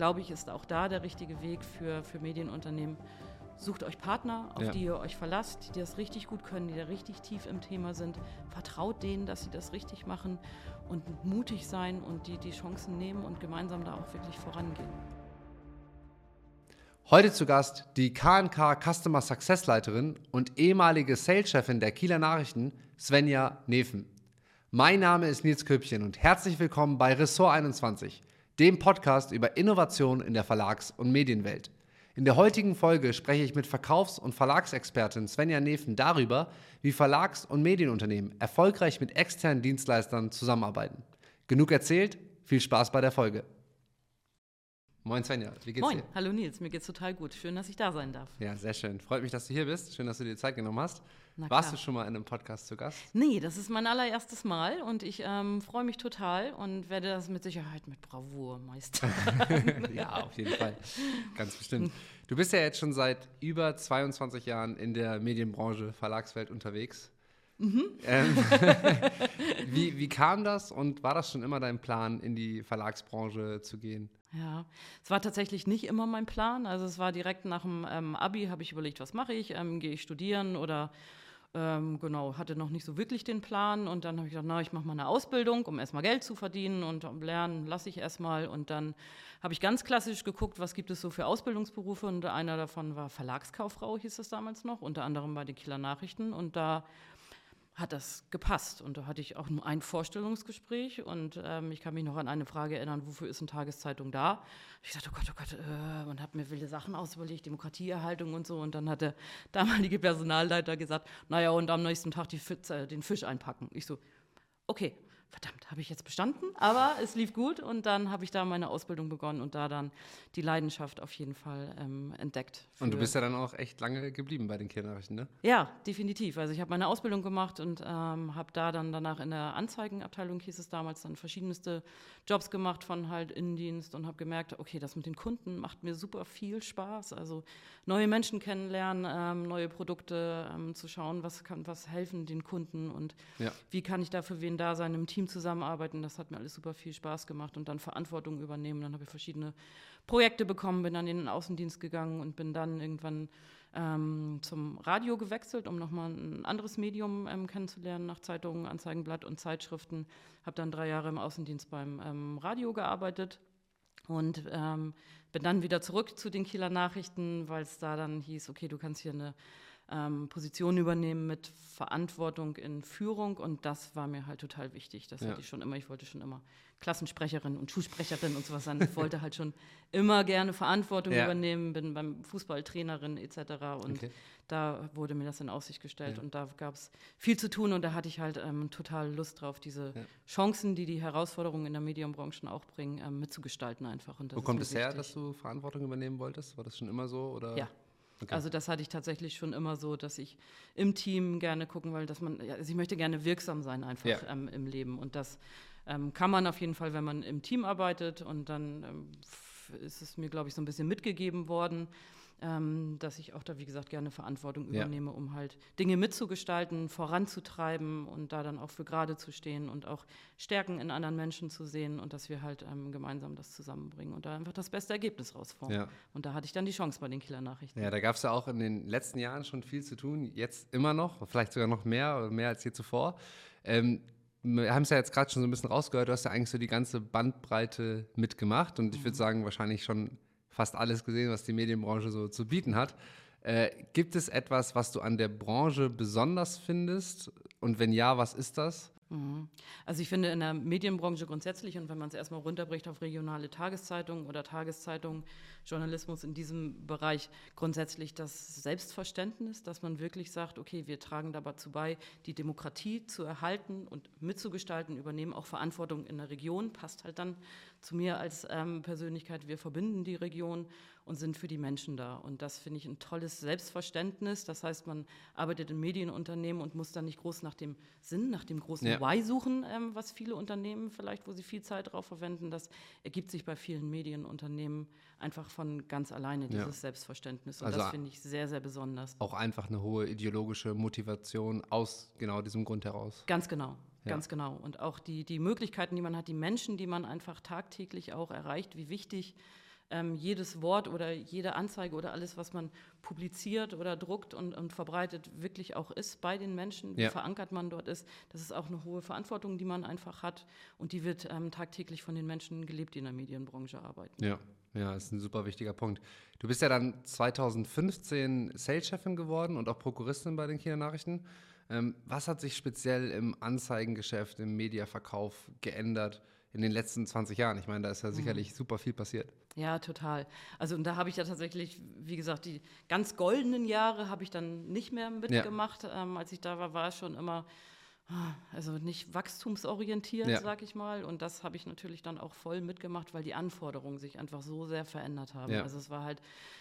glaube ich, ist auch da der richtige Weg für, für Medienunternehmen. Sucht euch Partner, auf Ja. die ihr euch verlasst, die das richtig gut können, die da richtig tief im Thema sind. Vertraut denen, dass sie das richtig machen und mutig sein und die die Chancen nehmen und gemeinsam da auch wirklich vorangehen. Heute zu Gast die KNK Customer Success Leiterin und ehemalige Sales-Chefin der Kieler Nachrichten, Svenja Neven. Mein Name ist Nils Köpchen und herzlich willkommen bei Ressort 21, dem Podcast über Innovation in der Verlags- und Medienwelt. In der heutigen Folge spreche ich mit Verkaufs- und Verlagsexpertin Svenja Neven darüber, wie Verlags- und Medienunternehmen erfolgreich mit externen Dienstleistern zusammenarbeiten. Genug erzählt, viel Spaß bei der Folge. Moin Svenja, wie geht's Moin, dir? hallo Nils, mir geht's total gut. Schön, dass ich da sein darf. Ja, sehr schön. Freut mich, dass du hier bist. Schön, dass du dir Zeit genommen hast. Warst du schon mal in einem Podcast zu Gast? Nee, das ist mein allererstes Mal und ich ähm, freue mich total und werde das mit Sicherheit mit Bravour meistern. ja, auf jeden Fall. Ganz bestimmt. Du bist ja jetzt schon seit über 22 Jahren in der Medienbranche, Verlagswelt unterwegs. Ähm, wie, wie kam das und war das schon immer dein Plan, in die Verlagsbranche zu gehen? Ja, es war tatsächlich nicht immer mein Plan. Also es war direkt nach dem ähm, Abi, habe ich überlegt, was mache ich? Ähm, Gehe ich studieren oder ähm, genau, hatte noch nicht so wirklich den Plan. Und dann habe ich gedacht, na, ich mache mal eine Ausbildung, um erstmal Geld zu verdienen und um lernen lasse ich erstmal. Und dann habe ich ganz klassisch geguckt, was gibt es so für Ausbildungsberufe. Und einer davon war Verlagskauffrau, hieß es damals noch, unter anderem bei den Kieler Nachrichten. Und da hat das gepasst. Und da hatte ich auch nur ein Vorstellungsgespräch und ähm, ich kann mich noch an eine Frage erinnern, wofür ist eine Tageszeitung da? Ich dachte, oh Gott, oh Gott, äh, und habe mir wilde Sachen ausüberlegt, Demokratieerhaltung und so. Und dann hat der damalige Personalleiter gesagt, naja, und am nächsten Tag die äh, den Fisch einpacken. Ich so, okay, verdammt, habe ich jetzt bestanden, aber es lief gut und dann habe ich da meine Ausbildung begonnen und da dann die Leidenschaft auf jeden Fall ähm, entdeckt. Und du bist ja dann auch echt lange geblieben bei den Kindernachrichten, ne? ja, definitiv. Also ich habe meine Ausbildung gemacht und ähm, habe da dann danach in der Anzeigenabteilung, hieß es damals, dann verschiedenste Jobs gemacht von halt Innendienst und habe gemerkt, okay, das mit den Kunden macht mir super viel Spaß. Also neue Menschen kennenlernen, ähm, neue Produkte ähm, zu schauen, was kann, was helfen den Kunden und Ja. wie kann ich da für wen da sein, im Team zusammenarbeiten. Das hat mir alles super viel Spaß gemacht und dann Verantwortung übernehmen. Dann habe ich verschiedene Projekte bekommen, bin dann in den Außendienst gegangen und bin dann irgendwann ähm, zum Radio gewechselt, um nochmal ein anderes Medium ähm, kennenzulernen, nach Zeitungen, Anzeigenblatt und Zeitschriften. Habe dann drei Jahre im Außendienst beim ähm, Radio gearbeitet und ähm, bin dann wieder zurück zu den Kieler Nachrichten, weil es da dann hieß, okay, du kannst hier eine ähm, Position übernehmen mit Verantwortung in Führung und das war mir halt total wichtig. Das Ja. hatte ich schon immer. Ich wollte schon immer Klassensprecherin und Schulsprecherin und sowas sein. Ich wollte halt schon immer gerne Verantwortung Ja. übernehmen, bin beim Fußball Trainerin etc. Und Okay. da wurde mir das in Aussicht gestellt Ja. und da gab es viel zu tun und da hatte ich halt ähm, total Lust drauf, diese. Chancen, die die Herausforderungen in der Medienbranche auch bringen, ähm, mitzugestalten einfach. Und Wo kommt es her, wichtig. dass du Verantwortung übernehmen wolltest? War das schon immer so? Oder? Ja. Okay. Also das hatte ich tatsächlich schon immer so, dass ich im Team gerne gucken will, dass man, also ich möchte gerne wirksam sein einfach Ja. ähm, im Leben und das ähm, kann man auf jeden Fall, wenn man im Team arbeitet und dann ähm, ist es mir, glaube ich, so ein bisschen mitgegeben worden, ähm, dass ich auch da, wie gesagt, gerne Verantwortung Ja. übernehme, um halt Dinge mitzugestalten, voranzutreiben und da dann auch für gerade zu stehen und auch Stärken in anderen Menschen zu sehen und dass wir halt ähm, gemeinsam das zusammenbringen und da einfach das beste Ergebnis rausformen. Ja. Und da hatte ich dann die Chance bei den Kieler Nachrichten. Ja, da gab es ja auch in den letzten Jahren schon viel zu tun, jetzt immer noch, vielleicht sogar noch mehr, oder mehr als je zuvor. Ähm, wir haben es ja jetzt gerade schon so ein bisschen rausgehört, du hast ja eigentlich so die ganze Bandbreite mitgemacht und ich würde sagen, wahrscheinlich schon fast alles gesehen, was die Medienbranche so zu bieten hat. Äh, gibt es etwas, was du an der Branche besonders findest? Und wenn ja, was ist das? Mhm. Also ich finde in der Medienbranche grundsätzlich und wenn man es erstmal runterbricht auf regionale Tageszeitungen oder Tageszeitungen, Journalismus in diesem Bereich grundsätzlich das Selbstverständnis, dass man wirklich sagt, okay, wir tragen dazu bei, die Demokratie zu erhalten und mitzugestalten, übernehmen auch Verantwortung in der Region, passt halt dann zu mir als ähm, Persönlichkeit. Wir verbinden die Region und sind für die Menschen da. Und das finde ich ein tolles Selbstverständnis. Das heißt, man arbeitet in Medienunternehmen und muss dann nicht groß nach dem Sinn, nach dem großen Ja. Why suchen, ähm, was viele Unternehmen vielleicht, wo sie viel Zeit drauf verwenden. Das ergibt sich bei vielen Medienunternehmen einfach von ganz alleine, dieses Ja. Selbstverständnis. Und Also- das finde ich sehr, sehr besonders. Auch einfach eine hohe ideologische Motivation aus genau diesem Grund heraus. Ganz genau, Ja. ganz genau. Und auch die, die Möglichkeiten, die man hat, die Menschen, die man einfach tagtäglich auch erreicht, wie wichtig ähm, jedes Wort oder jede Anzeige oder alles, was man publiziert oder druckt und, und verbreitet, wirklich auch ist bei den Menschen, wie Ja. verankert man dort ist. Das ist auch eine hohe Verantwortung, die man einfach hat und die wird ähm, tagtäglich von den Menschen gelebt, die in der Medienbranche arbeiten. Ja, ja, ist ein super wichtiger Punkt. Du bist ja dann 2015 Sales-Chefin geworden und auch Prokuristin bei den Kieler Nachrichten. Ähm, was hat sich speziell im Anzeigengeschäft, im Mediaverkauf geändert in den letzten 20 Jahren? Ich meine, da ist ja sicherlich super viel passiert. Ja, total. Also und da habe ich ja tatsächlich, wie gesagt, die ganz goldenen Jahre habe ich dann nicht mehr mitgemacht. Ähm, als ich da war, war es schon immer, also nicht wachstumsorientiert, Ja. sag ich mal. Und das habe ich natürlich dann auch voll mitgemacht, weil die Anforderungen sich einfach so sehr verändert haben. Ja. Also es war halt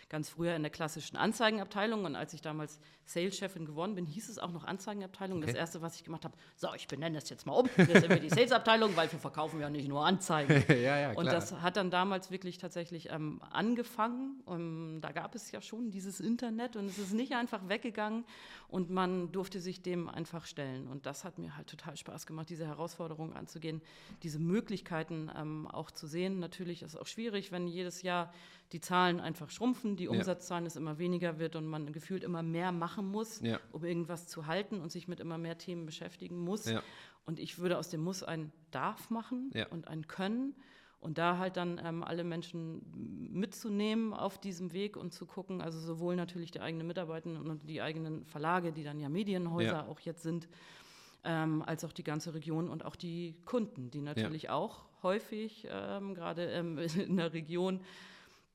ganz früher in der klassischen Anzeigenabteilung und als ich damals Sales-Chefin geworden bin, hieß es auch noch Anzeigenabteilung. Das Okay. erste, was ich gemacht habe, so, ich benenne das jetzt mal um. Hier sind wir die Sales-Abteilung, weil wir verkaufen ja nicht nur Anzeigen. ja, ja, Und das hat dann damals wirklich tatsächlich ähm, angefangen. Ähm, da gab es ja schon dieses Internet und es ist nicht einfach weggegangen und man durfte sich dem einfach stellen. Und das hat mir halt total Spaß gemacht, diese Herausforderung anzugehen, diese Möglichkeiten ähm, auch zu sehen. Natürlich ist es auch schwierig, wenn jedes Jahr die Zahlen einfach schrumpfen, die Umsatzzahlen es immer weniger wird und man gefühlt immer mehr machen muss, Ja. um irgendwas zu halten und sich mit immer mehr Themen beschäftigen muss. Ja. Und ich würde aus dem Muss ein Darf machen Ja. und ein Können. Und da halt dann ähm, alle Menschen mitzunehmen auf diesem Weg und zu gucken, also sowohl natürlich die eigenen Mitarbeitenden und die eigenen Verlage, die dann ja Medienhäuser Ja. auch jetzt sind, ähm, als auch die ganze Region und auch die Kunden, die natürlich auch häufig ähm, gerade ähm, in der Region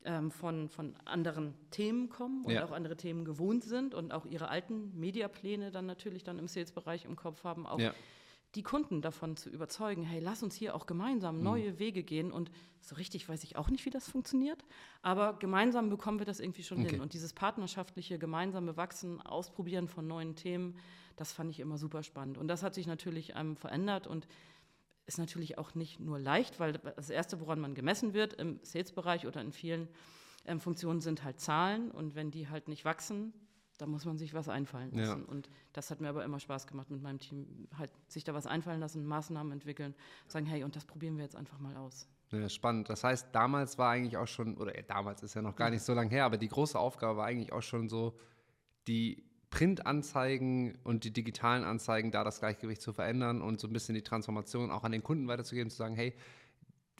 ähm, von, von anderen Themen kommen und Ja. auch andere Themen gewohnt sind und auch ihre alten Mediapläne dann natürlich dann im Sales-Bereich im Kopf haben, auch Ja. Die Kunden davon zu überzeugen, hey, lass uns hier auch Mhm. gemeinsam neue Wege gehen. Und so richtig weiß ich auch nicht, wie das funktioniert, aber gemeinsam bekommen wir das irgendwie schon Okay. hin. Und dieses partnerschaftliche, gemeinsame Wachsen, Ausprobieren von neuen Themen, das fand ich immer super spannend. Und das hat sich natürlich ähm, verändert und ist natürlich auch nicht nur leicht, weil das Erste, woran man gemessen wird im Sales-Bereich oder in vielen ähm, Funktionen, sind halt Zahlen. Und wenn die halt nicht wachsen, da muss man sich was einfallen Ja. lassen. Und das hat mir aber immer Spaß gemacht mit meinem Team, halt sich da was einfallen lassen, Maßnahmen entwickeln, sagen, hey, und das probieren wir jetzt einfach mal aus. Ja, spannend. Das heißt, damals war eigentlich auch schon, oder äh, damals ist ja noch gar nicht so lange her, aber die große Aufgabe war eigentlich auch schon so, die Printanzeigen und die digitalen Anzeigen, da das Gleichgewicht zu verändern und so ein bisschen die Transformation auch an den Kunden weiterzugeben, zu sagen, hey,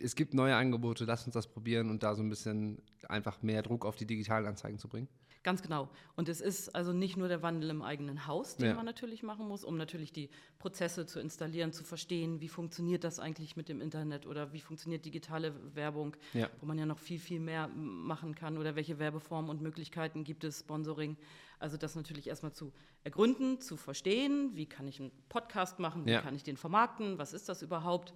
es gibt neue Angebote, lass uns das probieren und da so ein bisschen einfach mehr Druck auf die digitalen Anzeigen zu bringen. Ganz genau. Und es ist also nicht nur der Wandel im eigenen Haus, den Ja. man natürlich machen muss, um natürlich die Prozesse zu installieren, zu verstehen, wie funktioniert das eigentlich mit dem Internet oder wie funktioniert digitale Werbung, Ja. wo man ja noch viel, viel mehr machen kann oder welche Werbeformen und Möglichkeiten gibt es, Sponsoring. Also das natürlich erstmal zu ergründen, zu verstehen, wie kann ich einen Podcast machen, wie Ja. kann ich den vermarkten, was ist das überhaupt?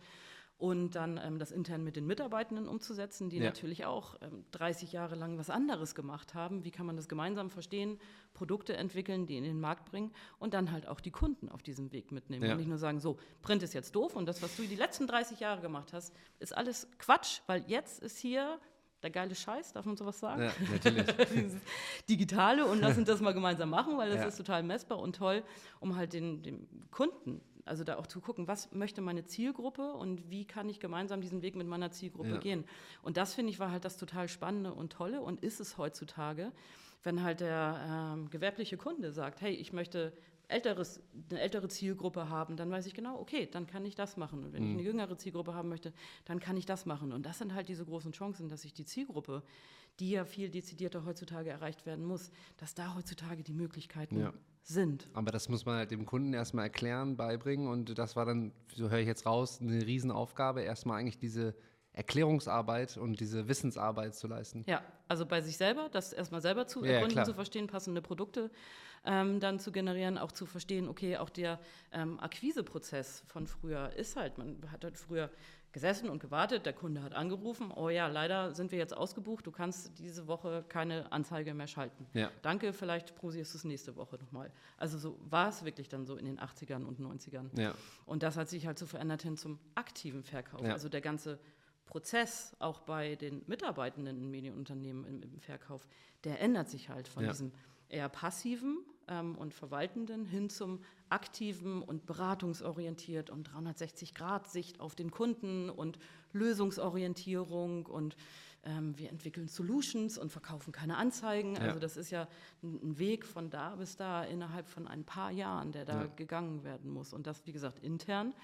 Und dann ähm, das intern mit den Mitarbeitenden umzusetzen, die Ja. natürlich auch ähm, 30 Jahre lang was anderes gemacht haben. Wie kann man das gemeinsam verstehen, Produkte entwickeln, die in den Markt bringen und dann halt auch die Kunden auf diesem Weg mitnehmen. Ja. Und nicht nur sagen, so, Print ist jetzt doof und das, was du die letzten 30 Jahre gemacht hast, ist alles Quatsch, weil jetzt ist hier der geile Scheiß, darf man sowas sagen? Ja, natürlich. Digitale und lass uns das mal gemeinsam machen, weil das Ja. ist total messbar und toll, um halt den, dem Kunden, also da auch zu gucken, was möchte meine Zielgruppe und wie kann ich gemeinsam diesen Weg mit meiner Zielgruppe Ja. gehen. Und das finde ich war halt das total Spannende und Tolle und ist es heutzutage, wenn halt der ähm, gewerbliche Kunde sagt, hey, ich möchte älteres, eine ältere Zielgruppe haben, dann weiß ich genau, okay, dann kann ich das machen. Und wenn ich eine jüngere Zielgruppe haben möchte, dann kann ich das machen. Und das sind halt diese großen Chancen, dass ich die Zielgruppe, die ja viel dezidierter heutzutage erreicht werden muss, dass da heutzutage die Möglichkeiten Ja. Sind. Aber das muss man halt dem Kunden erstmal erklären, beibringen und das war dann, so höre ich jetzt raus, eine Riesenaufgabe, erstmal eigentlich diese Erklärungsarbeit und diese Wissensarbeit zu leisten. Ja, also bei sich selber, das erstmal selber zu Ja, ergründen, klar. zu verstehen, passende Produkte ähm, dann zu generieren, auch zu verstehen, okay, auch der ähm, Akquiseprozess von früher ist halt, man hat halt früher gesessen und gewartet, der Kunde hat angerufen, oh ja, leider sind wir jetzt ausgebucht, du kannst diese Woche keine Anzeige mehr schalten. Ja. Danke, vielleicht prosierst du es nächste Woche nochmal. Also so war es wirklich dann so in den 80ern und 90ern. Ja. Und das hat sich halt so verändert hin zum aktiven Verkauf. Ja. Also der ganze Prozess, auch bei den Mitarbeitenden in Medienunternehmen im, im Verkauf, der ändert sich halt von diesem eher passiven ähm, und verwaltenden hin zum aktiven und beratungsorientiert und 360-Grad-Sicht auf den Kunden und Lösungsorientierung und ähm, wir entwickeln Solutions und verkaufen keine Anzeigen. Ja. Also das ist ja ein, Weg von da bis da innerhalb von ein paar Jahren, der da Ja. gegangen werden muss. Und das, wie gesagt, intern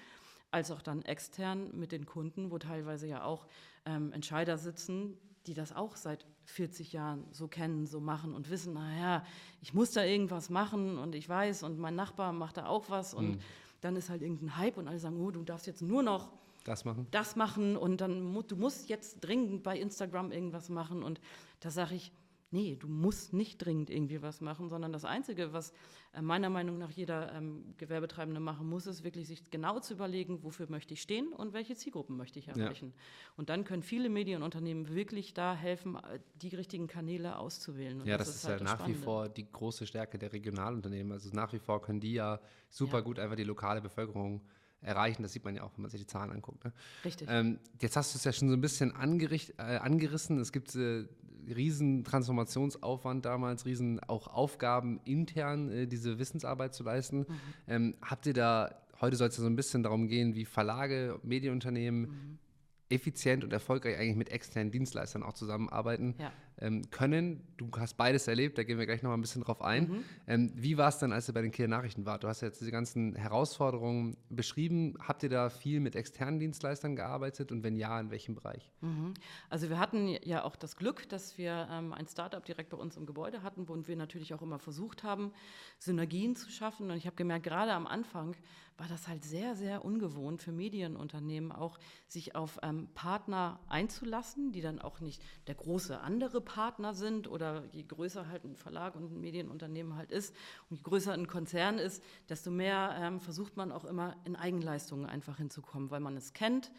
als auch dann extern mit den Kunden, wo teilweise ja auch ähm, Entscheider sitzen, die das auch seit 40 Jahren so kennen, so machen und wissen, naja, ich muss da irgendwas machen und ich weiß und mein Nachbar macht da auch was und dann ist halt irgendein Hype und alle sagen, oh, du darfst jetzt nur noch Das machen? das machen und dann du musst jetzt dringend bei Instagram irgendwas machen und da sage ich, nee, du musst nicht dringend irgendwie was machen, sondern das Einzige, was äh, meiner Meinung nach jeder ähm, Gewerbetreibende machen muss, ist wirklich sich genau zu überlegen, wofür möchte ich stehen und welche Zielgruppen möchte ich erreichen. Und dann können viele Medienunternehmen wirklich da helfen, äh, die richtigen Kanäle auszuwählen. Und Ja, das, ist, halt ja das nach wie Spannende. vor die große Stärke der Regionalunternehmen. Also nach wie vor können die ja super Ja. gut einfach die lokale Bevölkerung erreichen. Das sieht man ja auch, wenn man sich die Zahlen anguckt. Ne? Richtig. Ähm, jetzt hast du es ja schon so ein bisschen äh, angerissen. Es gibt äh, riesen Transformationsaufwand damals, riesen auch Aufgaben intern, äh, diese Wissensarbeit zu leisten. Mhm. Ähm, habt ihr da, heute soll es ja so ein bisschen darum gehen, wie Verlage, Medienunternehmen Mhm. Effizient und erfolgreich eigentlich mit externen Dienstleistern auch zusammenarbeiten Ja. ähm, können. Du hast beides erlebt, da gehen wir gleich noch mal ein bisschen drauf ein. Mhm. Ähm, wie war es denn, als ihr bei den Kieler Nachrichten wart? Du hast ja jetzt diese ganzen Herausforderungen beschrieben. Habt ihr da viel mit externen Dienstleistern gearbeitet und wenn ja, in welchem Bereich? Mhm. Also wir hatten ja auch das Glück, dass wir ähm, ein Startup direkt bei uns im Gebäude hatten, wo wir natürlich auch immer versucht haben, Synergien zu schaffen. Und ich habe gemerkt, gerade am Anfang war das halt sehr, sehr ungewohnt für Medienunternehmen auch, sich auf ähm, Partner einzulassen, die dann auch nicht der große andere Partner sind oder je größer halt ein Verlag und ein Medienunternehmen halt ist und je größer ein Konzern ist, desto mehr ähm, versucht man auch immer in Eigenleistungen einfach hinzukommen, weil man es kennt,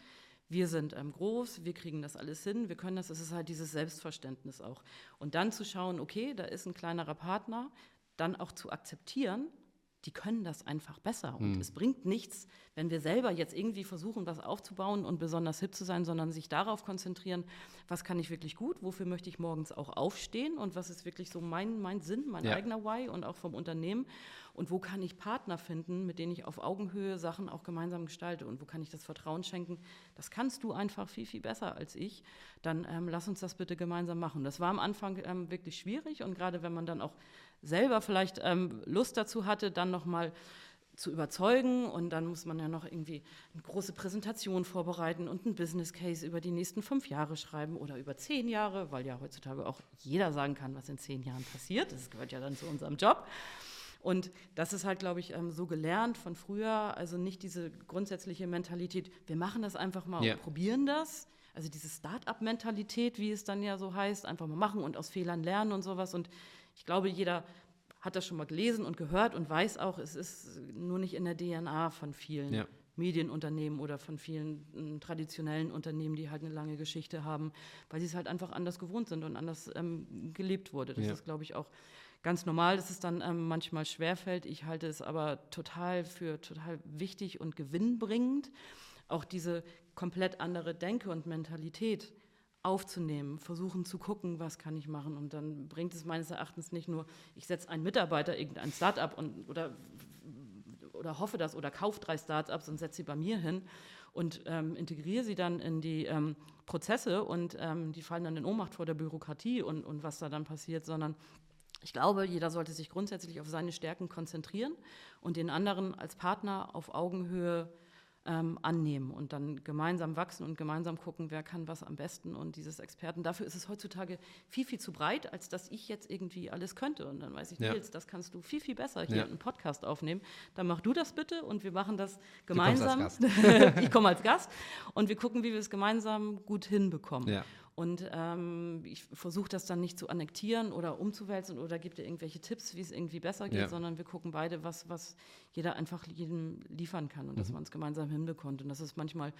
wir sind ähm, groß, wir kriegen das alles hin, wir können das, es ist halt dieses Selbstverständnis auch. Und dann zu schauen, okay, da ist ein kleinerer Partner, dann auch zu akzeptieren, die können das einfach besser. Und es bringt nichts, wenn wir selber jetzt irgendwie versuchen, was aufzubauen und besonders hip zu sein, sondern sich darauf konzentrieren, was kann ich wirklich gut, wofür möchte ich morgens auch aufstehen und was ist wirklich so mein, mein Sinn, mein Ja. eigener Why und auch vom Unternehmen und wo kann ich Partner finden, mit denen ich auf Augenhöhe Sachen auch gemeinsam gestalte und wo kann ich das Vertrauen schenken, das kannst du einfach viel, viel besser als ich, dann ähm, lass uns das bitte gemeinsam machen. Das war am Anfang ähm, wirklich schwierig und gerade wenn man dann auch selber vielleicht ähm, Lust dazu hatte, dann nochmal zu überzeugen und dann muss man ja noch irgendwie eine große Präsentation vorbereiten und einen Business Case über die nächsten fünf Jahre schreiben oder über zehn Jahre, weil ja heutzutage auch jeder sagen kann, was in zehn Jahren passiert. Das gehört ja dann zu unserem Job. Und das ist halt, glaube ich, ähm, so gelernt von früher. Also nicht diese grundsätzliche Mentalität, wir machen das einfach mal Ja. und probieren das. Also diese Start-up-Mentalität, wie es dann ja so heißt, einfach mal machen und aus Fehlern lernen und sowas. Und ich glaube, jeder hat das schon mal gelesen und gehört und weiß auch, es ist nur nicht in der DNA von vielen Ja. Medienunternehmen oder von vielen ähm, traditionellen Unternehmen, die halt eine lange Geschichte haben, weil sie es halt einfach anders gewohnt sind und anders ähm, gelebt wurde. Das Ja. ist, glaube ich, auch ganz normal, dass es dann ähm, manchmal schwerfällt. Ich halte es aber total für total wichtig und gewinnbringend, auch diese komplett andere Denke und Mentalität aufzunehmen, versuchen zu gucken, was kann ich machen. Und dann bringt es meines Erachtens nicht nur, ich setze einen Mitarbeiter, irgendein Start-up und, oder, oder hoffe das oder kaufe drei Start-ups und setze sie bei mir hin und ähm, integriere sie dann in die ähm, Prozesse und ähm, die fallen dann in Ohnmacht vor der Bürokratie und, und was da dann passiert, sondern ich glaube, jeder sollte sich grundsätzlich auf seine Stärken konzentrieren und den anderen als Partner auf Augenhöhe ähm, annehmen und dann gemeinsam wachsen und gemeinsam gucken, wer kann was am besten. Und dieses Experten, dafür ist es heutzutage viel, viel zu breit, als dass ich jetzt irgendwie alles könnte. Und dann weiß ich, Ja. Nils, das kannst du viel, viel besser hier Ja. einen Podcast aufnehmen. Dann mach du das bitte und wir machen das gemeinsam. Ich komme als Gast und wir gucken, wie wir es gemeinsam gut hinbekommen. Ja. Und ähm, ich versuche das dann nicht zu annektieren oder umzuwälzen oder gebe dir irgendwelche Tipps, wie es irgendwie besser geht, Ja. sondern wir gucken beide, was, was jeder einfach jedem liefern kann und dass man es gemeinsam hinbekommt. Und das ist manchmal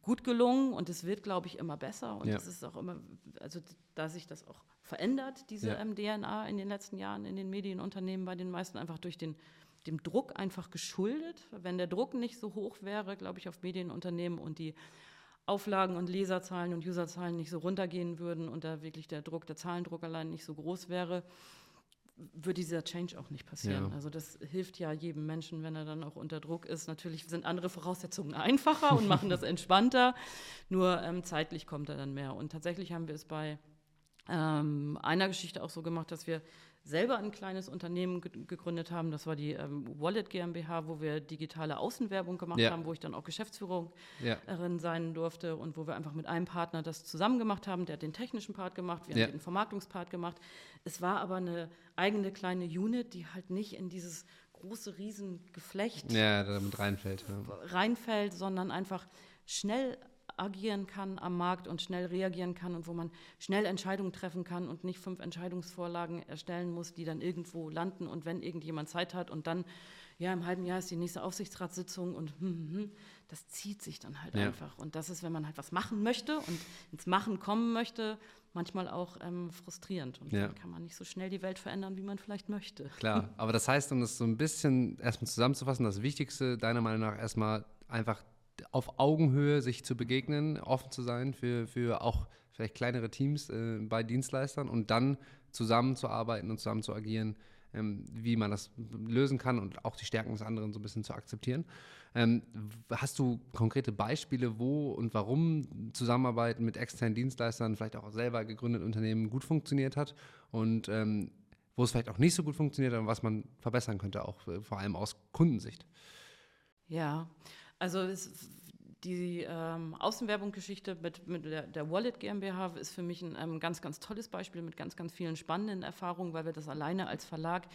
gut gelungen und es wird, glaube ich, immer besser. Und Ja. es ist auch immer, also da sich das auch verändert, diese Ja. ähm, DNA in den letzten Jahren in den Medienunternehmen bei den meisten einfach durch den dem Druck einfach geschuldet. Wenn der Druck nicht so hoch wäre, glaube ich, auf Medienunternehmen und die Auflagen und Leserzahlen und Userzahlen nicht so runtergehen würden und da wirklich der Druck, der Zahlendruck allein nicht so groß wäre, würde dieser Change auch nicht passieren. Ja. Also das hilft ja jedem Menschen, wenn er dann auch unter Druck ist. Natürlich sind andere Voraussetzungen einfacher und machen das entspannter, nur ähm, zeitlich kommt er dann mehr. Und tatsächlich haben wir es bei ähm, einer Geschichte auch so gemacht, dass wir selber ein kleines Unternehmen ge gegründet haben. Das war die ähm, Wallet GmbH, wo wir digitale Außenwerbung gemacht Ja. haben, wo ich dann auch Geschäftsführerin Ja. sein durfte und wo wir einfach mit einem Partner das zusammen gemacht haben. Der hat den technischen Part gemacht, wir Ja. haben den Vermarktungspart gemacht. Es war aber eine eigene kleine Unit, die halt nicht in dieses große Riesengeflecht Ja, da damit reinfällt. Ja. reinfällt, sondern einfach schnell agieren kann am Markt und schnell reagieren kann und wo man schnell Entscheidungen treffen kann und nicht fünf Entscheidungsvorlagen erstellen muss, die dann irgendwo landen und wenn irgendjemand Zeit hat und dann, ja, im halben Jahr ist die nächste Aufsichtsratssitzung und hm, hm, hm, das zieht sich dann halt Ja. einfach. Und das ist, wenn man halt was machen möchte und ins Machen kommen möchte, manchmal auch ähm, frustrierend. Und Ja. dann kann man nicht so schnell die Welt verändern, wie man vielleicht möchte. Klar, aber das heißt, um das so ein bisschen erstmal zusammenzufassen, das Wichtigste deiner Meinung nach erstmal einfach auf Augenhöhe sich zu begegnen, offen zu sein für, für auch vielleicht kleinere Teams äh, bei Dienstleistern und dann zusammenzuarbeiten und zusammen zu agieren, ähm, wie man das lösen kann und auch die Stärken des anderen so ein bisschen zu akzeptieren. Ähm, hast du konkrete Beispiele, wo und warum Zusammenarbeiten mit externen Dienstleistern, vielleicht auch selber gegründeten Unternehmen gut funktioniert hat und ähm, wo es vielleicht auch nicht so gut funktioniert und was man verbessern könnte, auch äh, vor allem aus Kundensicht? Ja, also es, die ähm, Außenwerbungsgeschichte mit, mit der, der Wallet GmbH ist für mich ein ähm, ganz, ganz tolles Beispiel mit ganz, ganz vielen spannenden Erfahrungen, weil wir das alleine als Verlag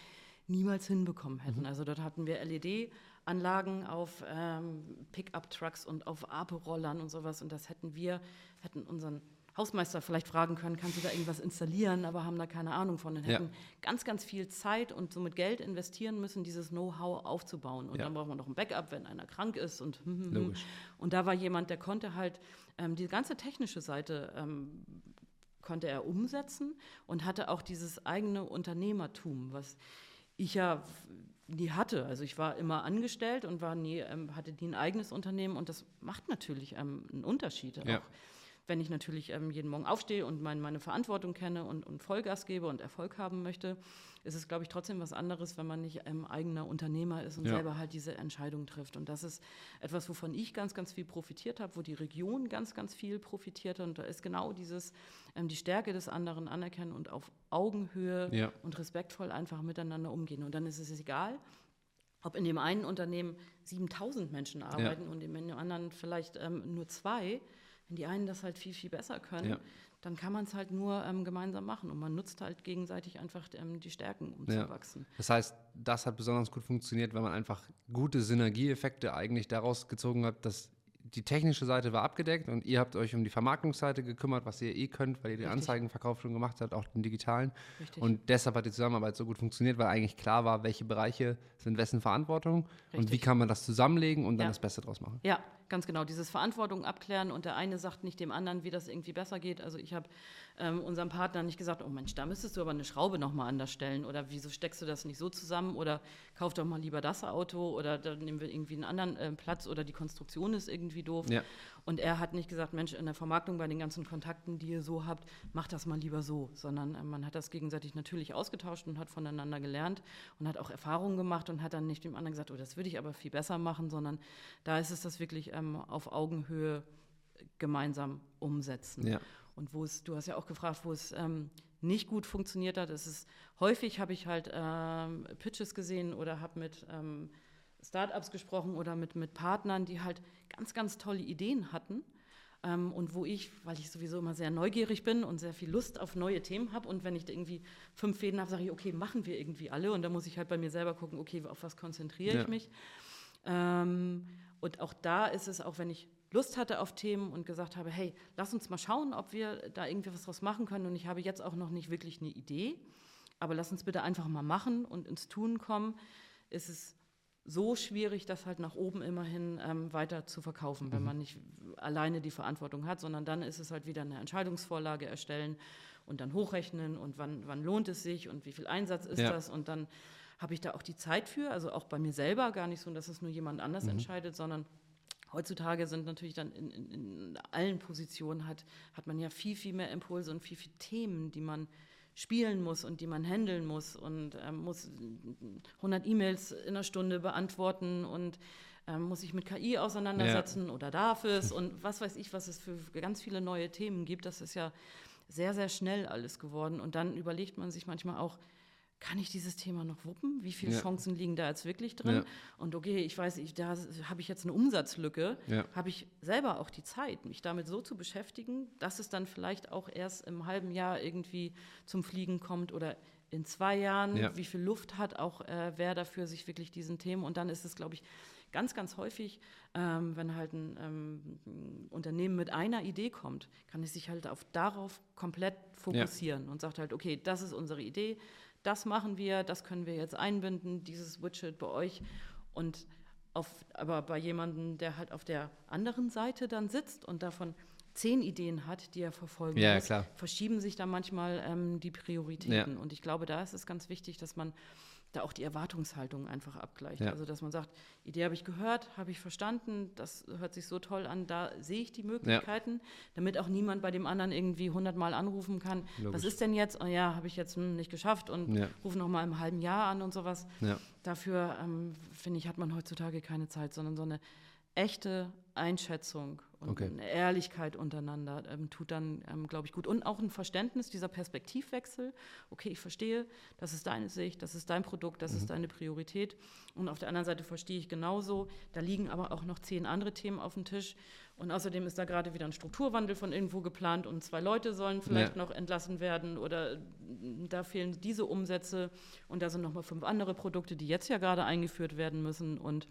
niemals hinbekommen hätten. Also dort hatten wir LED-Anlagen auf ähm, Pickup-Trucks und auf Ape-Rollern und sowas und das hätten wir, hätten unseren Hausmeister vielleicht fragen können, kannst du da irgendwas installieren, aber haben da keine Ahnung von und Ja. hätten ganz, ganz viel Zeit und somit Geld investieren müssen, dieses Know-how aufzubauen. Und Ja. dann braucht man noch ein Backup, wenn einer krank ist und hm, hm, hm. Logisch. Und da war jemand, der konnte halt ähm, die ganze technische Seite ähm, konnte er umsetzen und hatte auch dieses eigene Unternehmertum, was ich ja nie hatte. Also ich war immer angestellt und war nie, ähm, hatte nie ein eigenes Unternehmen und das macht natürlich ähm, einen Unterschied. Ja. Auch wenn ich natürlich ähm, jeden Morgen aufstehe und mein, meine Verantwortung kenne und, und Vollgas gebe und Erfolg haben möchte, ist es, glaube ich, trotzdem was anderes, wenn man nicht ähm, eigener Unternehmer ist und Ja. selber halt diese Entscheidung trifft. Und das ist etwas, wovon ich ganz, ganz viel profitiert habe, wo die Region ganz, ganz viel profitiert. Und da ist genau dieses, ähm, die Stärke des anderen anerkennen und auf Augenhöhe Ja. und respektvoll einfach miteinander umgehen. Und dann ist es egal, ob in dem einen Unternehmen 7000 Menschen arbeiten und in dem anderen vielleicht ähm, nur zwei. Wenn die einen das halt viel, viel besser können, Ja. dann kann man es halt nur ähm, gemeinsam machen. Und man nutzt halt gegenseitig einfach ähm, die Stärken, um Ja. zu wachsen. Das heißt, das hat besonders gut funktioniert, weil man einfach gute Synergieeffekte eigentlich daraus gezogen hat, dass die technische Seite war abgedeckt und ihr habt euch um die Vermarktungsseite gekümmert, was ihr eh könnt, weil ihr den Richtig. Anzeigenverkauf schon gemacht habt, auch den digitalen. Richtig. Und deshalb hat die Zusammenarbeit so gut funktioniert, weil eigentlich klar war, welche Bereiche sind wessen Verantwortung und wie Richtig. kann man das zusammenlegen und dann Ja. das Beste draus machen. Ja, ganz genau. Dieses Verantwortung abklären und der eine sagt nicht dem anderen, wie das irgendwie besser geht. Also ich habe ähm, unserem Partner nicht gesagt, oh Mensch, da müsstest du aber eine Schraube nochmal anders stellen oder wieso steckst du das nicht so zusammen oder kauf doch mal lieber das Auto oder dann nehmen wir irgendwie einen anderen äh, Platz oder die Konstruktion ist irgendwie doof. Ja. Und er hat nicht gesagt, Mensch, in der Vermarktung bei den ganzen Kontakten, die ihr so habt, macht das mal lieber so, sondern äh, man hat das gegenseitig natürlich ausgetauscht und hat voneinander gelernt und hat auch Erfahrungen gemacht und hat dann nicht dem anderen gesagt, oh, das würde ich aber viel besser machen, sondern da ist es das wirklich ähm, auf Augenhöhe gemeinsam umsetzen. Ja. Und wo es, du hast ja auch gefragt, wo es ähm, nicht gut funktioniert hat, ist es häufig habe ich halt ähm, Pitches gesehen oder habe mit ähm, Startups gesprochen oder mit, mit Partnern, die halt ganz, ganz tolle Ideen hatten. Ähm, und wo ich, weil ich sowieso immer sehr neugierig bin und sehr viel Lust auf neue Themen habe und wenn ich da irgendwie fünf Fäden habe, sage ich, okay, machen wir irgendwie alle und da muss ich halt bei mir selber gucken, okay, auf was konzentriere Ja. ich mich. Ähm, und auch da ist es, auch wenn ich Lust hatte auf Themen und gesagt habe, hey, lass uns mal schauen, ob wir da irgendwie was draus machen können. Und ich habe jetzt auch noch nicht wirklich eine Idee, aber lass uns bitte einfach mal machen und ins Tun kommen, ist es so schwierig, das halt nach oben immerhin ähm, weiter zu verkaufen, wenn man nicht alleine die Verantwortung hat, sondern dann ist es halt wieder eine Entscheidungsvorlage erstellen und dann hochrechnen und wann, wann lohnt es sich und wie viel Einsatz ist Ja. das und dann habe ich da auch die Zeit für, also auch bei mir selber gar nicht so, dass es nur jemand anders entscheidet, sondern heutzutage sind natürlich dann in, in, in allen Positionen hat, hat man ja viel, viel mehr Impulse und viel, viel Themen, die man spielen muss und die man handeln muss und ähm, muss 100 E-Mails in einer Stunde beantworten und ähm, muss sich mit KI auseinandersetzen ja. oder darf es und was weiß ich, was es für ganz viele neue Themen gibt. Das ist ja sehr, sehr schnell alles geworden. Und dann überlegt man sich manchmal auch, kann ich dieses Thema noch wuppen? Wie viele ja. Chancen liegen da jetzt wirklich drin? Ja. Und okay, ich weiß, ich, da habe ich jetzt eine Umsatzlücke. Ja. Habe ich selber auch die Zeit, mich damit so zu beschäftigen, dass es dann vielleicht auch erst im halben Jahr irgendwie zum Fliegen kommt oder in zwei Jahren, wie viel Luft hat auch äh, wer dafür, sich wirklich diesen Themen. Und dann ist es, glaube ich, ganz, ganz häufig, ähm, wenn halt ein, ähm, ein, Unternehmen mit einer Idee kommt, kann es sich halt auf darauf komplett fokussieren und sagt halt, okay, das ist unsere Idee das machen wir, das können wir jetzt einbinden, dieses Widget bei euch. Und auf, aber bei jemandem, der halt auf der anderen Seite dann sitzt und davon zehn Ideen hat, die er verfolgen ja, muss, klar. verschieben sich da manchmal ähm, die Prioritäten. Ja. Und ich glaube, da ist es ganz wichtig, dass man da auch die Erwartungshaltung einfach abgleicht. Ja. Also dass man sagt, Idee habe ich gehört, habe ich verstanden, das hört sich so toll an, da sehe ich die Möglichkeiten, ja. damit auch niemand bei dem anderen irgendwie hundertmal anrufen kann, Logisch. was ist denn jetzt? Oh ja, habe ich jetzt hm, nicht geschafft und ja. rufe noch mal im halben Jahr an und sowas. Dafür, ähm, finde ich, hat man heutzutage keine Zeit, sondern so eine echte Einschätzung und okay. eine Ehrlichkeit untereinander ähm, tut dann, ähm, glaube ich, gut. Und auch ein Verständnis dieser Perspektivwechsel. Okay, ich verstehe, das ist deine Sicht, das ist dein Produkt, das mhm. ist deine Priorität. Und auf der anderen Seite verstehe ich genauso, da liegen aber auch noch zehn andere Themen auf dem Tisch. Und außerdem ist da gerade wieder ein Strukturwandel von irgendwo geplant und zwei Leute sollen vielleicht ja. noch entlassen werden oder da fehlen diese Umsätze und da sind noch mal fünf andere Produkte, die jetzt ja gerade eingeführt werden müssen und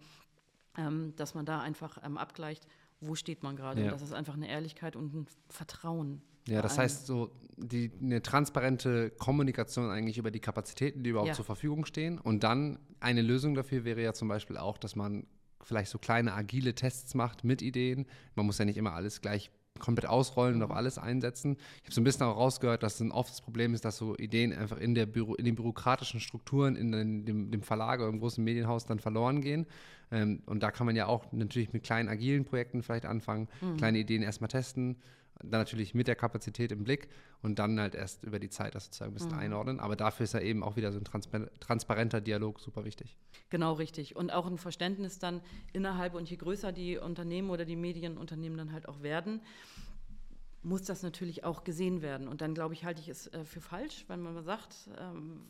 ähm, dass man da einfach ähm, abgleicht, wo steht man gerade. Ja. Das ist einfach eine Ehrlichkeit und ein Vertrauen. Ja, das heißt so die, eine transparente Kommunikation eigentlich über die Kapazitäten, die überhaupt ja. zur Verfügung stehen. Und dann eine Lösung dafür wäre ja zum Beispiel auch, dass man vielleicht so kleine agile Tests macht mit Ideen. Man muss ja nicht immer alles gleich komplett ausrollen und auf alles einsetzen. Ich habe so ein bisschen auch rausgehört, dass ein oft das Problem ist, dass so Ideen einfach in, der Büro, in den bürokratischen Strukturen, in den, dem, dem, Verlag oder im großen Medienhaus dann verloren gehen. Ähm, und da kann man ja auch natürlich mit kleinen agilen Projekten vielleicht anfangen, mhm. kleine Ideen erstmal testen, dann natürlich mit der Kapazität im Blick und dann halt erst über die Zeit das sozusagen ein bisschen mhm. einordnen. Aber dafür ist ja eben auch wieder so ein transpar transparenter Dialog super wichtig. Genau, richtig. Und auch ein Verständnis dann innerhalb und je größer die Unternehmen oder die Medienunternehmen dann halt auch werden, muss das natürlich auch gesehen werden. Und dann, glaube ich, halte ich es äh, für falsch, wenn man sagt, ähm,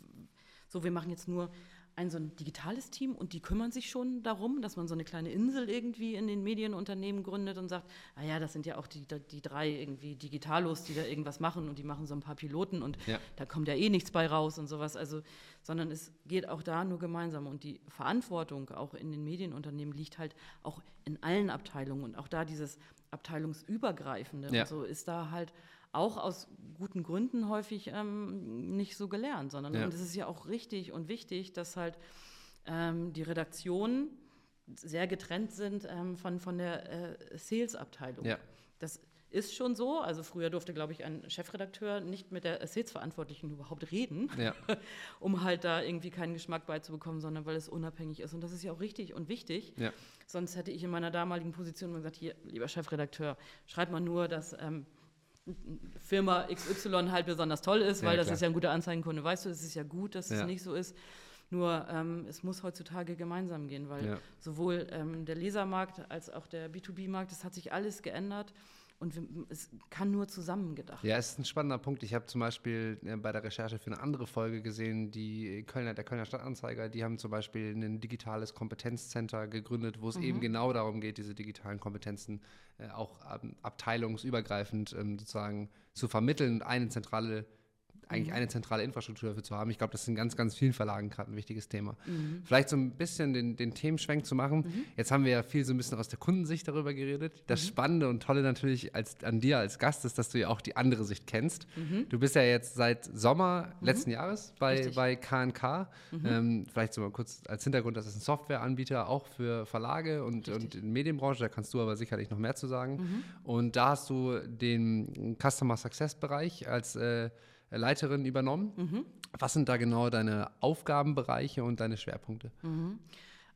so, wir machen jetzt nur ein so ein digitales Team und die kümmern sich schon darum, dass man so eine kleine Insel irgendwie in den Medienunternehmen gründet und sagt, ah ja, das sind ja auch die, die drei irgendwie Digitalos, die da irgendwas machen und die machen so ein paar Piloten und ja. da kommt ja eh nichts bei raus und sowas. Also, sondern es geht auch da nur gemeinsam und die Verantwortung auch in den Medienunternehmen liegt halt auch in allen Abteilungen und auch da dieses abteilungsübergreifende ja. und so ist da halt auch aus guten Gründen häufig ähm, nicht so gelernt, sondern ja. und es ist ja auch richtig und wichtig, dass halt ähm, die Redaktionen sehr getrennt sind ähm, von, von der äh, Sales-Abteilung. Ja. Das ist schon so. Also früher durfte, glaube ich, ein Chefredakteur nicht mit der Sales-Verantwortlichen überhaupt reden, ja. um halt da irgendwie keinen Geschmack beizubekommen, sondern weil es unabhängig ist. Und das ist ja auch richtig und wichtig. Ja. Sonst hätte ich in meiner damaligen Position gesagt, hier, lieber Chefredakteur, schreib mal nur, dass ähm, Firma XY halt besonders toll ist, weil ja, das ist ja ein guter Anzeigenkunde. Weißt du, es ist ja gut, dass ja. es nicht so ist. Nur ähm, es muss heutzutage gemeinsam gehen, weil ja. sowohl ähm, der Lesermarkt als auch der B2B-Markt, das hat sich alles geändert. Und es kann nur zusammen gedacht Ja, es ist ein spannender Punkt. Ich habe zum Beispiel äh, bei der Recherche für eine andere Folge gesehen, die Kölner, der Kölner Stadtanzeiger, die haben zum Beispiel ein digitales Kompetenzcenter gegründet, wo es mhm. eben genau darum geht, diese digitalen Kompetenzen äh, auch ähm, abteilungsübergreifend ähm, sozusagen zu vermitteln und eine zentrale eigentlich mhm. eine zentrale Infrastruktur dafür zu haben. Ich glaube, das ist in ganz, ganz vielen Verlagen gerade ein wichtiges Thema. Mhm. Vielleicht so ein bisschen den, den Themenschwenk zu machen. Mhm. Jetzt haben wir ja viel so ein bisschen aus der Kundensicht darüber geredet. Das mhm. Spannende und Tolle natürlich als, an dir als Gast ist, dass du ja auch die andere Sicht kennst. Mhm. Du bist ja jetzt seit Sommer mhm. letzten Jahres bei, bei KNK. Ähm, vielleicht so mal kurz als Hintergrund, das ist ein Softwareanbieter auch für Verlage und, und in Medienbranche. Da kannst du aber sicherlich noch mehr zu sagen. Und da hast du den Customer Success Bereich als äh, Leiterin übernommen. Mhm. Was sind da genau deine Aufgabenbereiche und deine Schwerpunkte? Mhm.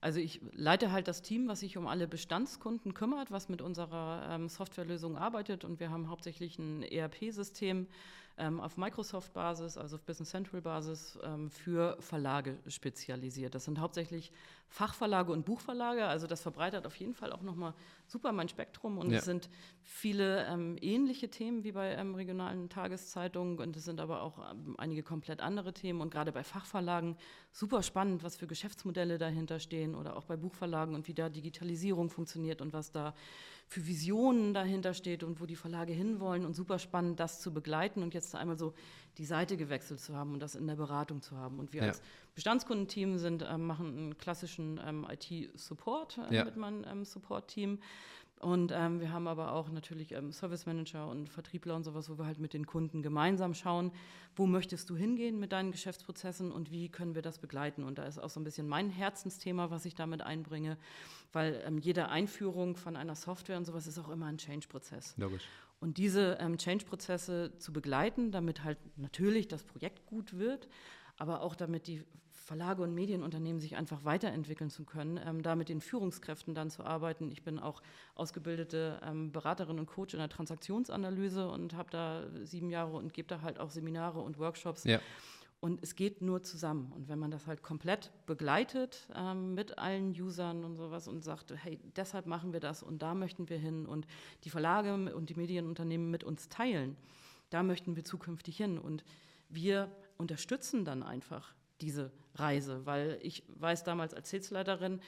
Also ich leite halt das Team, was sich um alle Bestandskunden kümmert, was mit unserer ähm, Softwarelösung arbeitet und wir haben hauptsächlich ein ERP-System, ähm, auf Microsoft-Basis, also auf Business Central-Basis ähm, für Verlage spezialisiert. Das sind hauptsächlich Fachverlage und Buchverlage, also das verbreitert auf jeden Fall auch nochmal super mein Spektrum und ja. es sind viele ähm, ähnliche Themen wie bei ähm, regionalen Tageszeitungen und es sind aber auch ähm, einige komplett andere Themen und gerade bei Fachverlagen super spannend, was für Geschäftsmodelle dahinter stehen oder auch bei Buchverlagen und wie da Digitalisierung funktioniert und was da für Visionen dahinter steht und wo die Verlage hinwollen und super spannend, das zu begleiten und jetzt einmal so die Seite gewechselt zu haben und das in der Beratung zu haben. Und wir ja. als Bestandskundenteam sind, äh, machen einen klassischen ähm, IT-Support äh, ja. mit meinem ähm, Support-Team. Und ähm, wir haben aber auch natürlich ähm, Service Manager und Vertriebler und sowas, wo wir halt mit den Kunden gemeinsam schauen, wo möchtest du hingehen mit deinen Geschäftsprozessen und wie können wir das begleiten. Und da ist auch so ein bisschen mein Herzensthema, was ich damit einbringe, weil ähm, jede Einführung von einer Software und sowas ist auch immer ein Change-Prozess. Logisch. Und diese ähm, Change-Prozesse zu begleiten, damit halt natürlich das Projekt gut wird, aber auch damit die Verlage und Medienunternehmen sich einfach weiterentwickeln zu können, ähm, da mit den Führungskräften dann zu arbeiten. Ich bin auch ausgebildete ähm, Beraterin und Coach in der Transaktionsanalyse und habe da sieben Jahre und gebe da halt auch Seminare und Workshops. Ja. Und es geht nur zusammen. Und wenn man das halt komplett begleitet ähm, mit allen Usern und sowas und sagt, hey, deshalb machen wir das und da möchten wir hin und die Verlage und die Medienunternehmen mit uns teilen, da möchten wir zukünftig hin. Und wir unterstützen dann einfach diese Reise, weil ich weiß damals als Sales-Leiterin,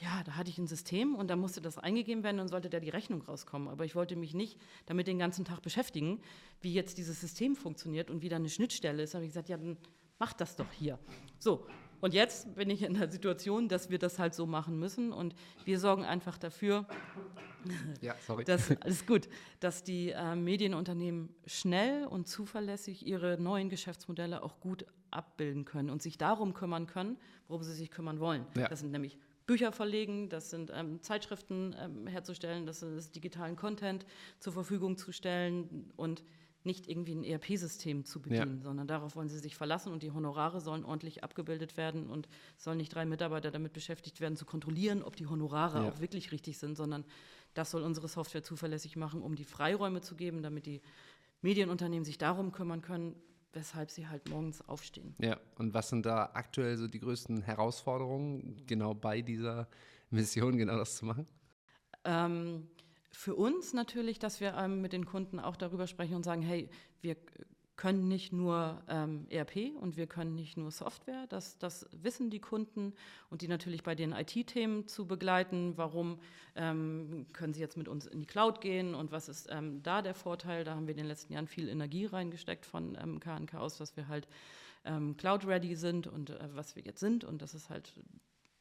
ja, da hatte ich ein System und da musste das eingegeben werden und sollte da die Rechnung rauskommen. Aber ich wollte mich nicht damit den ganzen Tag beschäftigen, wie jetzt dieses System funktioniert und wie da eine Schnittstelle ist. Da habe ich gesagt, ja, dann mach das doch hier. So, und jetzt bin ich in der Situation, dass wir das halt so machen müssen und wir sorgen einfach dafür, ja, sorry. dass, alles gut, dass die äh, Medienunternehmen schnell und zuverlässig ihre neuen Geschäftsmodelle auch gut abbilden können und sich darum kümmern können, worum sie sich kümmern wollen. Ja. Das sind nämlich Bücher verlegen, das sind ähm, Zeitschriften ähm, herzustellen, das ist digitalen Content zur Verfügung zu stellen und nicht irgendwie ein ERP-System zu bedienen, ja. sondern darauf wollen sie sich verlassen und die Honorare sollen ordentlich abgebildet werden und sollen nicht drei Mitarbeiter damit beschäftigt werden, zu kontrollieren, ob die Honorare ja. auch wirklich richtig sind, sondern das soll unsere Software zuverlässig machen, um die Freiräume zu geben, damit die Medienunternehmen sich darum kümmern können, weshalb sie halt morgens aufstehen. Ja, und was sind da aktuell so die größten Herausforderungen, genau bei dieser Mission, genau das zu machen? Ähm, für uns natürlich, dass wir ähm, mit den Kunden auch darüber sprechen und sagen, hey, wir können nicht nur ähm, ERP und wir können nicht nur Software, das, das wissen die Kunden und die natürlich bei den IT-Themen zu begleiten. Warum ähm, können sie jetzt mit uns in die Cloud gehen und was ist ähm, da der Vorteil? Da haben wir in den letzten Jahren viel Energie reingesteckt von KNK ähm, aus, dass wir halt ähm, Cloud-ready sind und äh, was wir jetzt sind und das ist halt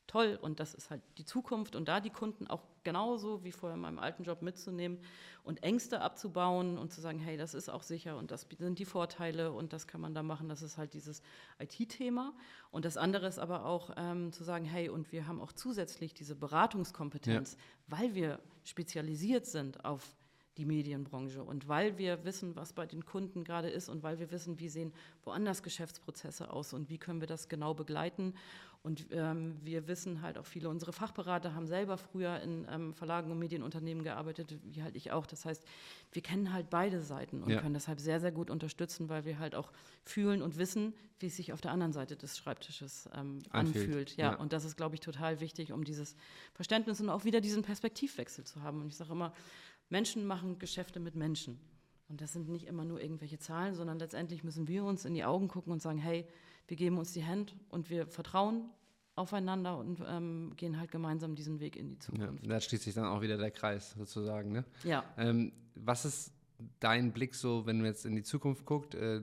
toll und das ist halt die Zukunft und da die Kunden auch genauso wie vorher in meinem alten Job mitzunehmen und Ängste abzubauen und zu sagen, hey, das ist auch sicher und das sind die Vorteile und das kann man da machen, das ist halt dieses IT-Thema und das andere ist aber auch ähm, zu sagen, hey, und wir haben auch zusätzlich diese Beratungskompetenz, ja. weil wir spezialisiert sind auf die Medienbranche. Und weil wir wissen, was bei den Kunden gerade ist und weil wir wissen, wie sehen woanders Geschäftsprozesse aus und wie können wir das genau begleiten. Und ähm, wir wissen halt auch, viele unsere Fachberater haben selber früher in ähm, Verlagen und Medienunternehmen gearbeitet, wie halt ich auch. Das heißt, wir kennen halt beide Seiten und ja. können deshalb sehr, sehr gut unterstützen, weil wir halt auch fühlen und wissen, wie es sich auf der anderen Seite des Schreibtisches ähm, anfühlt. Ja, ja, und das ist, glaube ich, total wichtig, um dieses Verständnis und auch wieder diesen Perspektivwechsel zu haben. Und ich sage immer, Menschen machen Geschäfte mit Menschen. Und das sind nicht immer nur irgendwelche Zahlen, sondern letztendlich müssen wir uns in die Augen gucken und sagen, hey, wir geben uns die Hand und wir vertrauen aufeinander und ähm, gehen halt gemeinsam diesen Weg in die Zukunft. Ja, da schließt sich dann auch wieder der Kreis sozusagen. Ne? Ja. Ähm, was ist dein Blick so, wenn du jetzt in die Zukunft guckst? Äh,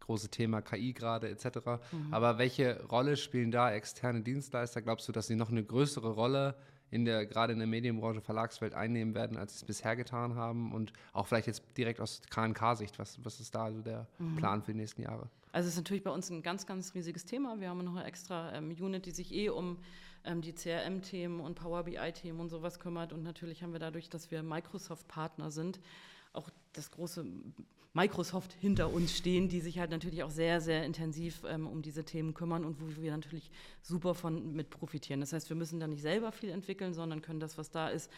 große Thema KI gerade etc. Mhm. Aber welche Rolle spielen da externe Dienstleister? Glaubst du, dass sie noch eine größere Rolle in der, gerade in der Medienbranche, Verlagswelt einnehmen werden, als sie es bisher getan haben? Und auch vielleicht jetzt direkt aus KNK-Sicht, was, was ist da so der mhm. Plan für die nächsten Jahre? Also es ist natürlich bei uns ein ganz, ganz riesiges Thema. Wir haben noch eine extra ähm, Unit, die sich eh um ähm, die CRM-Themen und Power BI-Themen und sowas kümmert. Und natürlich haben wir dadurch, dass wir Microsoft-Partner sind, auch das große Microsoft hinter uns stehen, die sich halt natürlich auch sehr, sehr intensiv ähm, um diese Themen kümmern und wo wir natürlich super von mit profitieren. Das heißt, wir müssen da nicht selber viel entwickeln, sondern können das, was da ist,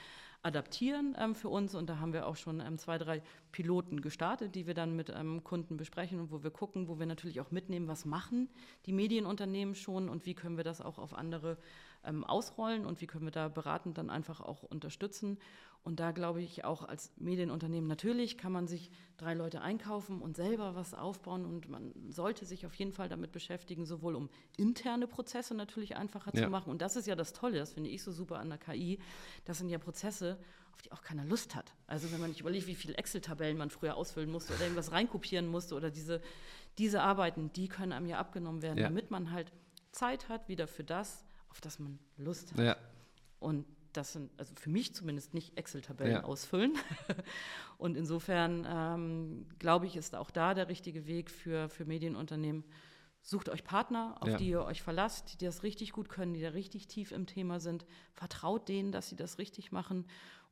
adaptieren ähm, für uns. Und da haben wir auch schon ähm, zwei, drei Piloten gestartet, die wir dann mit ähm, Kunden besprechen und wo wir gucken, wo wir natürlich auch mitnehmen, was machen die Medienunternehmen schon und wie können wir das auch auf andere ähm, ausrollen und wie können wir da beratend dann einfach auch unterstützen. Und da glaube ich auch als Medienunternehmen, natürlich kann man sich drei Leute einkaufen und selber was aufbauen und man sollte sich auf jeden Fall damit beschäftigen, sowohl um interne Prozesse natürlich einfacher ja. zu machen. Und das ist ja das Tolle, das finde ich so super an der KI. Das sind ja Prozesse, auf die auch keiner Lust hat. Also wenn man nicht überlegt, wie viele Excel-Tabellen man früher ausfüllen musste oder irgendwas reinkopieren musste oder diese, diese Arbeiten, die können einem ja abgenommen werden, ja. damit man halt Zeit hat wieder für das, auf das man Lust hat. Ja. Und das sind, also für mich zumindest nicht Excel-Tabellen ja. ausfüllen. und insofern ähm, glaube ich, ist auch da der richtige Weg für, für Medienunternehmen. Sucht euch Partner, auf ja. die ihr euch verlasst, die das richtig gut können, die da richtig tief im Thema sind. Vertraut denen, dass sie das richtig machen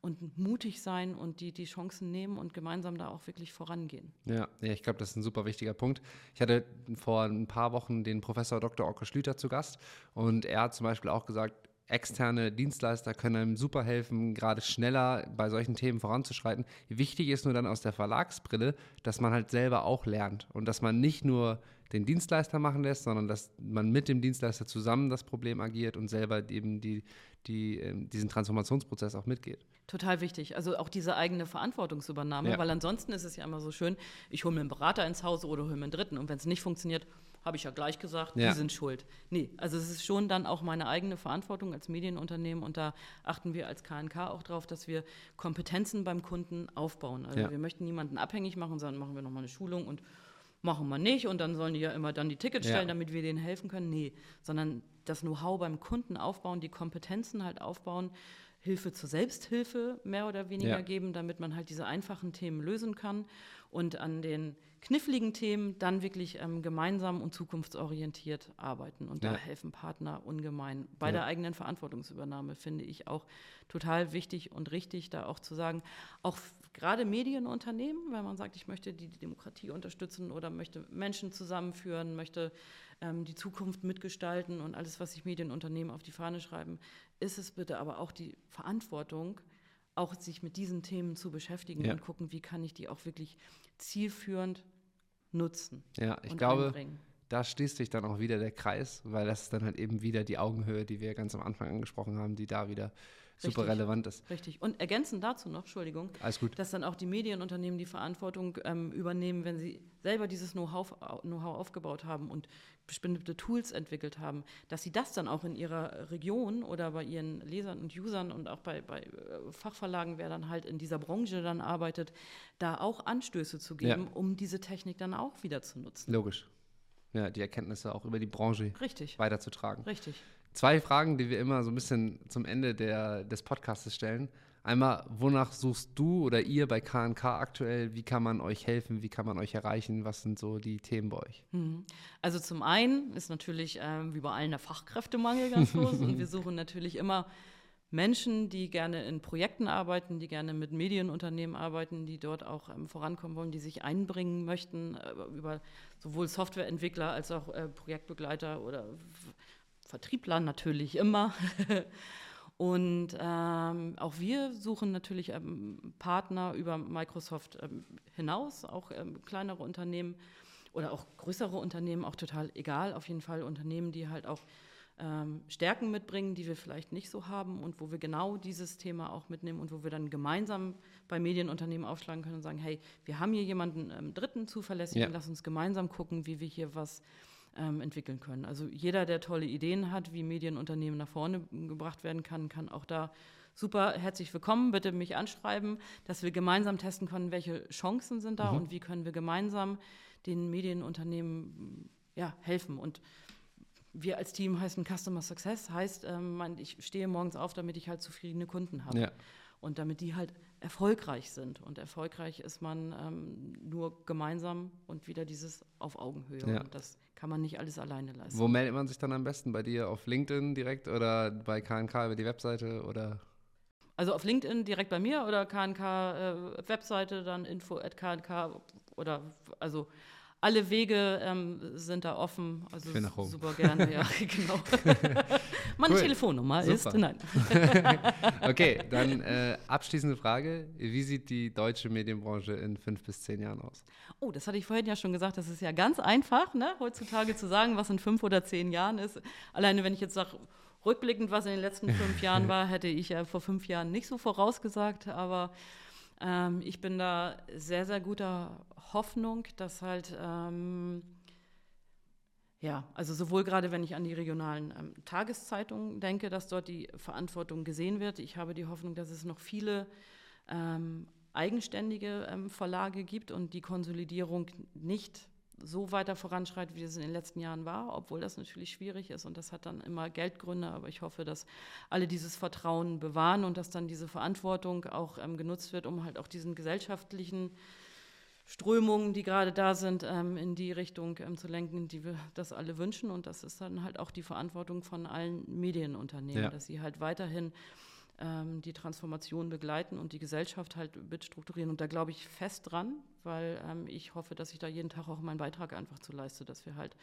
und mutig sein und die, die Chancen nehmen und gemeinsam da auch wirklich vorangehen. Ja, ja ich glaube, das ist ein super wichtiger Punkt. Ich hatte vor ein paar Wochen den Professor Dr. Orke Schlüter zu Gast und er hat zum Beispiel auch gesagt, externe Dienstleister können einem super helfen, gerade schneller bei solchen Themen voranzuschreiten. Wichtig ist nur dann aus der Verlagsbrille, dass man halt selber auch lernt und dass man nicht nur den Dienstleister machen lässt, sondern dass man mit dem Dienstleister zusammen das Problem agiert und selber eben die, die, ähm, diesen Transformationsprozess auch mitgeht. Total wichtig. Also auch diese eigene Verantwortungsübernahme, ja. weil ansonsten ist es ja immer so schön, ich hole mir einen Berater ins Haus oder hole mir einen Dritten und wenn es nicht funktioniert, habe ich ja gleich gesagt, ja. die sind schuld. Nee, also es ist schon dann auch meine eigene Verantwortung als Medienunternehmen und da achten wir als KNK auch darauf, dass wir Kompetenzen beim Kunden aufbauen. Also ja. wir möchten niemanden abhängig machen, sondern machen wir nochmal eine Schulung und machen wir nicht und dann sollen die ja immer dann die Tickets stellen, ja. damit wir denen helfen können. Nee, sondern das Know-how beim Kunden aufbauen, die Kompetenzen halt aufbauen, Hilfe zur Selbsthilfe mehr oder weniger ja. geben, damit man halt diese einfachen Themen lösen kann und an den kniffligen Themen dann wirklich ähm, gemeinsam und zukunftsorientiert arbeiten. Und ja. da helfen Partner ungemein. Bei ja. der eigenen Verantwortungsübernahme finde ich auch total wichtig und richtig, da auch zu sagen, auch gerade Medienunternehmen, wenn man sagt, ich möchte die Demokratie unterstützen oder möchte Menschen zusammenführen, möchte ähm, die Zukunft mitgestalten und alles, was sich Medienunternehmen auf die Fahne schreiben, ist es bitte aber auch die Verantwortung, auch sich mit diesen Themen zu beschäftigen ja. und gucken, wie kann ich die auch wirklich zielführend nutzen. Ja, ich glaube, einbringen. da schließt sich dann auch wieder der Kreis, weil das ist dann halt eben wieder die Augenhöhe, die wir ganz am Anfang angesprochen haben, die da wieder super Richtig. relevant ist. Richtig. Und ergänzend dazu noch, Entschuldigung, Alles gut. dass dann auch die Medienunternehmen die Verantwortung ähm, übernehmen, wenn sie selber dieses Know-how Know aufgebaut haben und bestimmte Tools entwickelt haben, dass sie das dann auch in ihrer Region oder bei ihren Lesern und Usern und auch bei, bei äh, Fachverlagen, wer dann halt in dieser Branche dann arbeitet, da auch Anstöße zu geben, ja. um diese Technik dann auch wieder zu nutzen. Logisch. Ja, die Erkenntnisse auch über die Branche Richtig. weiterzutragen. Richtig. Zwei Fragen, die wir immer so ein bisschen zum Ende der, des Podcasts stellen. Einmal, wonach suchst du oder ihr bei KNK aktuell? Wie kann man euch helfen? Wie kann man euch erreichen? Was sind so die Themen bei euch? Mhm. Also zum einen ist natürlich ähm, wie bei allen der Fachkräftemangel ganz groß und wir suchen natürlich immer Menschen, die gerne in Projekten arbeiten, die gerne mit Medienunternehmen arbeiten, die dort auch ähm, vorankommen wollen, die sich einbringen möchten äh, über sowohl Softwareentwickler als auch äh, Projektbegleiter oder Vertriebler natürlich immer. Und ähm, auch wir suchen natürlich ähm, Partner über Microsoft ähm, hinaus, auch ähm, kleinere Unternehmen oder auch größere Unternehmen, auch total egal, auf jeden Fall Unternehmen, die halt auch ähm, Stärken mitbringen, die wir vielleicht nicht so haben und wo wir genau dieses Thema auch mitnehmen und wo wir dann gemeinsam bei Medienunternehmen aufschlagen können und sagen, hey, wir haben hier jemanden ähm, dritten zuverlässigen, ja. lass uns gemeinsam gucken, wie wir hier was ähm, entwickeln können. Also jeder, der tolle Ideen hat, wie Medienunternehmen nach vorne gebracht werden kann, kann auch da super herzlich willkommen. Bitte mich anschreiben, dass wir gemeinsam testen können, welche Chancen sind da mhm. und wie können wir gemeinsam den Medienunternehmen ja, helfen. Und wir als Team heißen Customer Success, heißt, ähm, ich stehe morgens auf, damit ich halt zufriedene Kunden habe. Ja. Und damit die halt erfolgreich sind. Und erfolgreich ist man ähm, nur gemeinsam und wieder dieses auf Augenhöhe. Ja. Und das kann man nicht alles alleine leisten. Wo meldet man sich dann am besten? Bei dir auf LinkedIn direkt oder bei KNK über die Webseite oder? Also auf LinkedIn direkt bei mir oder KNK äh, Webseite, dann info at KNK oder also alle Wege ähm, sind da offen. Also super gerne, ja, genau. Meine Cool. Telefonnummer ist, Super. nein. Okay, dann äh, abschließende Frage. Wie sieht die deutsche Medienbranche in fünf bis zehn Jahren aus? Oh, das hatte ich vorhin ja schon gesagt, das ist ja ganz einfach, ne, heutzutage zu sagen, was in fünf oder zehn Jahren ist. Alleine, wenn ich jetzt sage, rückblickend, was in den letzten fünf Jahren war, hätte ich ja vor fünf Jahren nicht so vorausgesagt, aber ähm, ich bin da sehr, sehr guter Hoffnung, dass halt, ähm, ja, also sowohl gerade, wenn ich an die regionalen ähm, Tageszeitungen denke, dass dort die Verantwortung gesehen wird. Ich habe die Hoffnung, dass es noch viele ähm, eigenständige ähm, Verlage gibt und die Konsolidierung nicht so weiter voranschreitet, wie es in den letzten Jahren war, obwohl das natürlich schwierig ist und das hat dann immer Geldgründe. Aber ich hoffe, dass alle dieses Vertrauen bewahren und dass dann diese Verantwortung auch ähm, genutzt wird, um halt auch diesen gesellschaftlichen Strömungen, die gerade da sind, ähm, in die Richtung ähm, zu lenken, die wir das alle wünschen. Und das ist dann halt auch die Verantwortung von allen Medienunternehmen, Ja. dass sie halt weiterhin ähm, die Transformation begleiten und die Gesellschaft halt mitstrukturieren. Und da glaube ich fest dran, weil ähm, ich hoffe, dass ich da jeden Tag auch meinen Beitrag einfach zu leiste, dass wir halt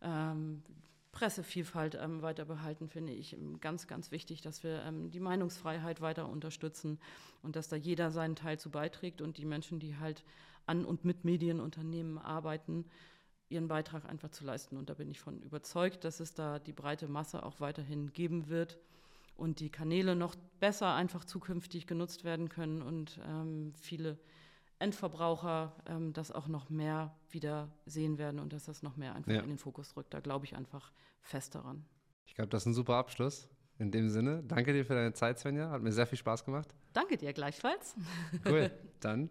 ähm, Pressevielfalt ähm, weiter behalten, finde ich ganz, ganz wichtig, dass wir ähm, die Meinungsfreiheit weiter unterstützen und dass da jeder seinen Teil zu beiträgt und die Menschen, die halt an und mit Medienunternehmen arbeiten, ihren Beitrag einfach zu leisten. Und da bin ich von überzeugt, dass es da die breite Masse auch weiterhin geben wird und die Kanäle noch besser einfach zukünftig genutzt werden können und ähm, viele Endverbraucher ähm, das auch noch mehr wieder sehen werden und dass das noch mehr einfach Ja. in den Fokus rückt. Da glaube ich einfach fest daran. Ich glaube, das ist ein super Abschluss. In dem Sinne, danke dir für deine Zeit, Svenja. Hat mir sehr viel Spaß gemacht. Danke dir gleichfalls. Cool. Dann